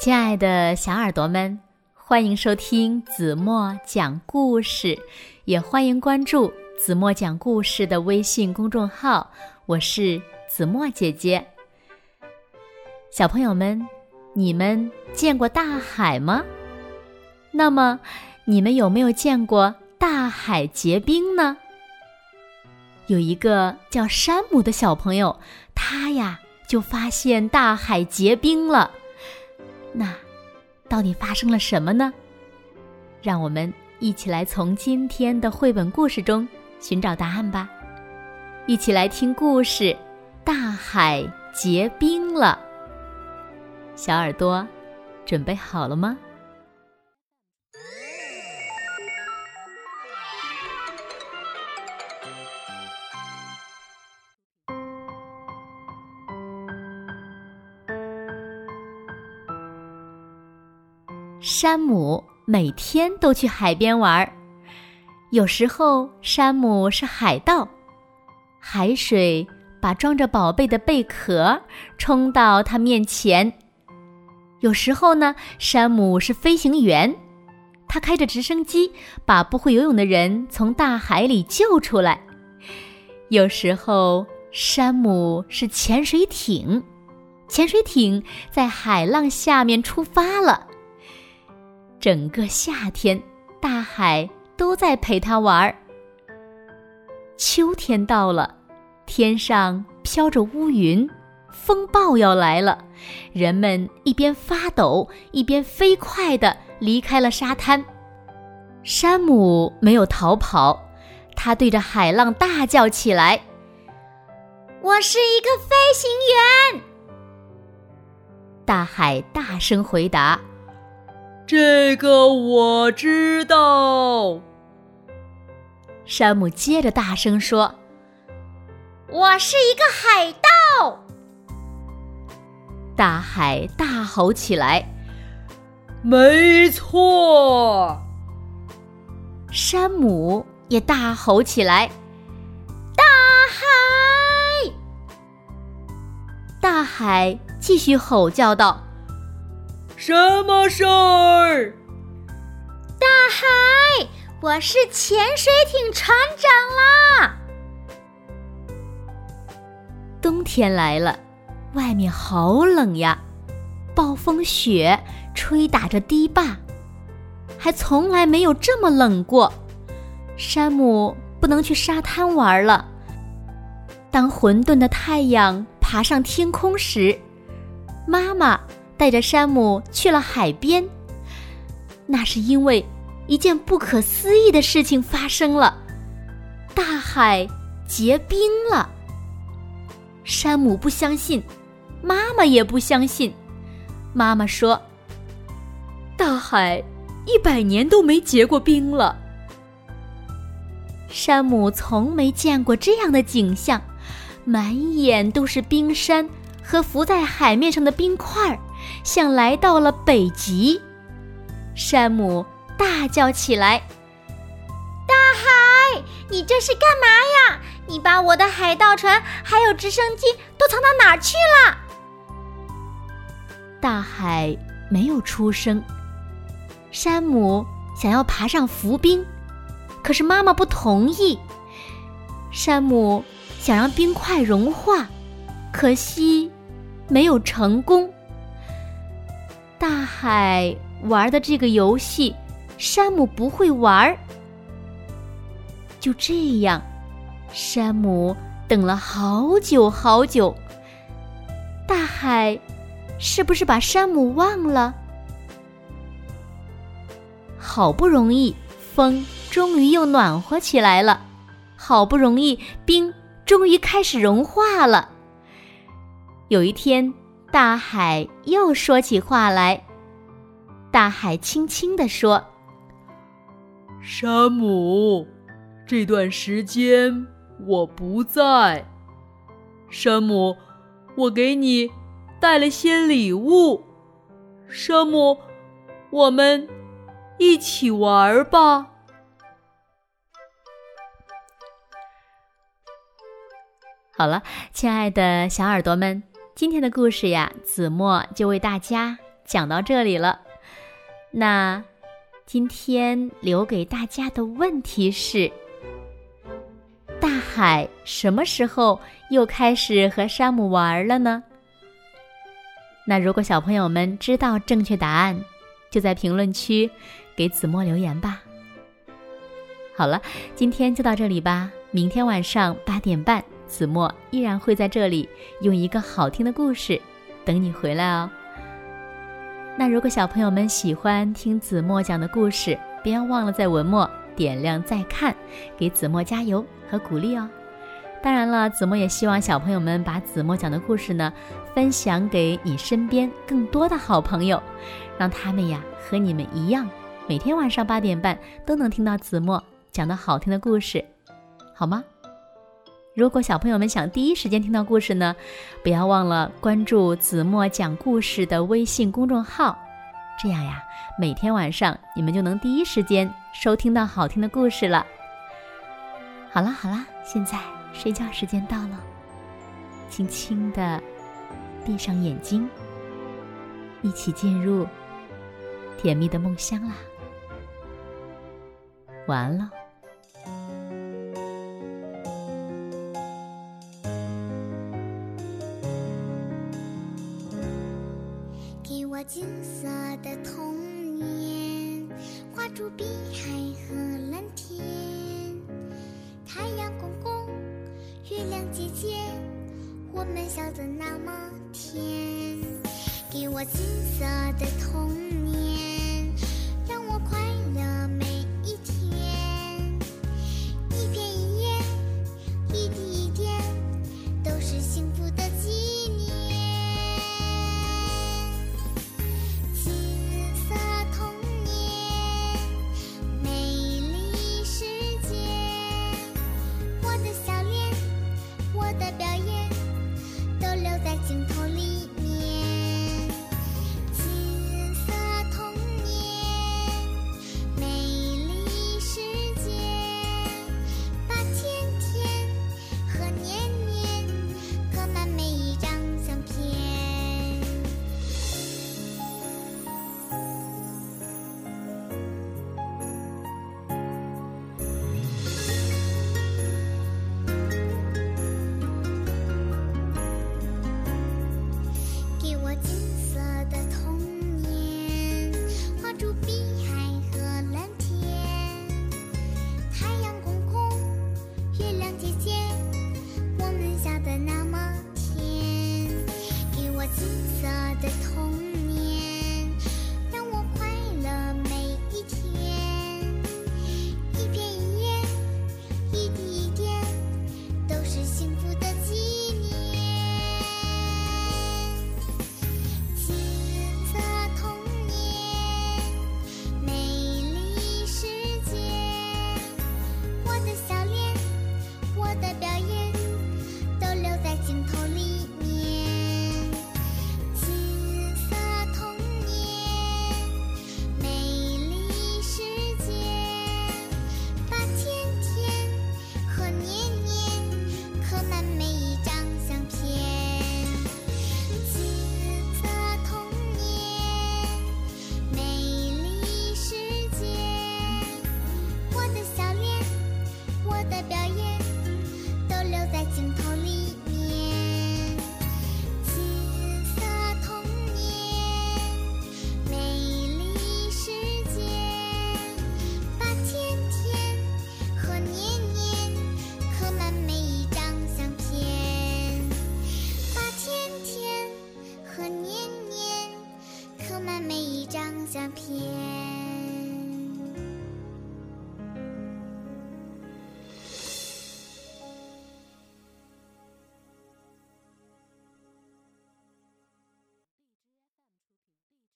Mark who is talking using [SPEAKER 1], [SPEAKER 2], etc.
[SPEAKER 1] 亲爱的小耳朵们，欢迎收听子墨讲故事，也欢迎关注子墨讲故事的微信公众号。我是子墨姐姐。小朋友们，你们见过大海吗？那么，你们有没有见过大海结冰呢？有一个叫山姆的小朋友，他呀就发现大海结冰了。那，到底发生了什么呢？让我们一起来从今天的绘本故事中寻找答案吧。一起来听故事《大海结冰了》。小耳朵，准备好了吗？山姆每天都去海边玩儿，有时候山姆是海盗，海水把装着宝贝的贝壳冲到他面前；有时候呢，山姆是飞行员，他开着直升机把不会游泳的人从大海里救出来；有时候山姆是潜水艇，潜水艇在海浪下面出发了。整个夏天，大海都在陪他玩儿。秋天到了，天上飘着乌云，风暴要来了。人们一边发抖，一边飞快地离开了沙滩。山姆没有逃跑，他对着海浪大叫起来：“
[SPEAKER 2] 我是一个飞行员！”
[SPEAKER 1] 大海大声回答。
[SPEAKER 3] 这个我知道。
[SPEAKER 1] 山姆接着大声说：“
[SPEAKER 2] 我是一个海盗！”
[SPEAKER 1] 大海大吼起来：“
[SPEAKER 3] 没错！”
[SPEAKER 1] 山姆也大吼起来：“
[SPEAKER 2] 大海！”
[SPEAKER 1] 大海继续吼叫道。
[SPEAKER 3] 什么事儿？
[SPEAKER 2] 大海，我是潜水艇船长啦！
[SPEAKER 1] 冬天来了，外面好冷呀，暴风雪吹打着堤坝，还从来没有这么冷过。山姆不能去沙滩玩了。当混沌的太阳爬上天空时，妈妈。带着山姆去了海边，那是因为一件不可思议的事情发生了：大海结冰了。山姆不相信，妈妈也不相信。妈妈说：“
[SPEAKER 4] 大海一百年都没结过冰了。”
[SPEAKER 1] 山姆从没见过这样的景象，满眼都是冰山和浮在海面上的冰块儿。像来到了北极，山姆大叫起来：“
[SPEAKER 2] 大海，你这是干嘛呀？你把我的海盗船还有直升机都藏到哪儿去了？”
[SPEAKER 1] 大海没有出声。山姆想要爬上浮冰，可是妈妈不同意。山姆想让冰块融化，可惜没有成功。大海玩的这个游戏，山姆不会玩。就这样，山姆等了好久好久。大海是不是把山姆忘了？好不容易，风终于又暖和起来了。好不容易，冰终于开始融化了。有一天。大海又说起话来。大海轻轻地说：“
[SPEAKER 3] 山姆，这段时间我不在。山姆，我给你带了些礼物。山姆，我们一起玩吧。”
[SPEAKER 1] 好了，亲爱的小耳朵们。今天的故事呀，子墨就为大家讲到这里了。那今天留给大家的问题是：大海什么时候又开始和山姆玩了呢？那如果小朋友们知道正确答案，就在评论区给子墨留言吧。好了，今天就到这里吧。明天晚上八点半，子墨依然会在这里用一个好听的故事等你回来哦。那如果小朋友们喜欢听子墨讲的故事，别忘了在文末点亮再看，给子墨加油和鼓励哦。当然了，子墨也希望小朋友们把子墨讲的故事呢分享给你身边更多的好朋友，让他们呀和你们一样，每天晚上八点半都能听到子墨。讲的好听的故事，好吗？如果小朋友们想第一时间听到故事呢，不要忘了关注子墨讲故事的微信公众号，这样呀，每天晚上你们就能第一时间收听到好听的故事了。好啦好啦，现在睡觉时间到了，轻轻的闭上眼睛，一起进入甜蜜的梦乡啦。晚安了。
[SPEAKER 5] 住碧海和蓝天，太阳公公，月亮姐姐，我们笑得那么甜。给我金色的童年相片。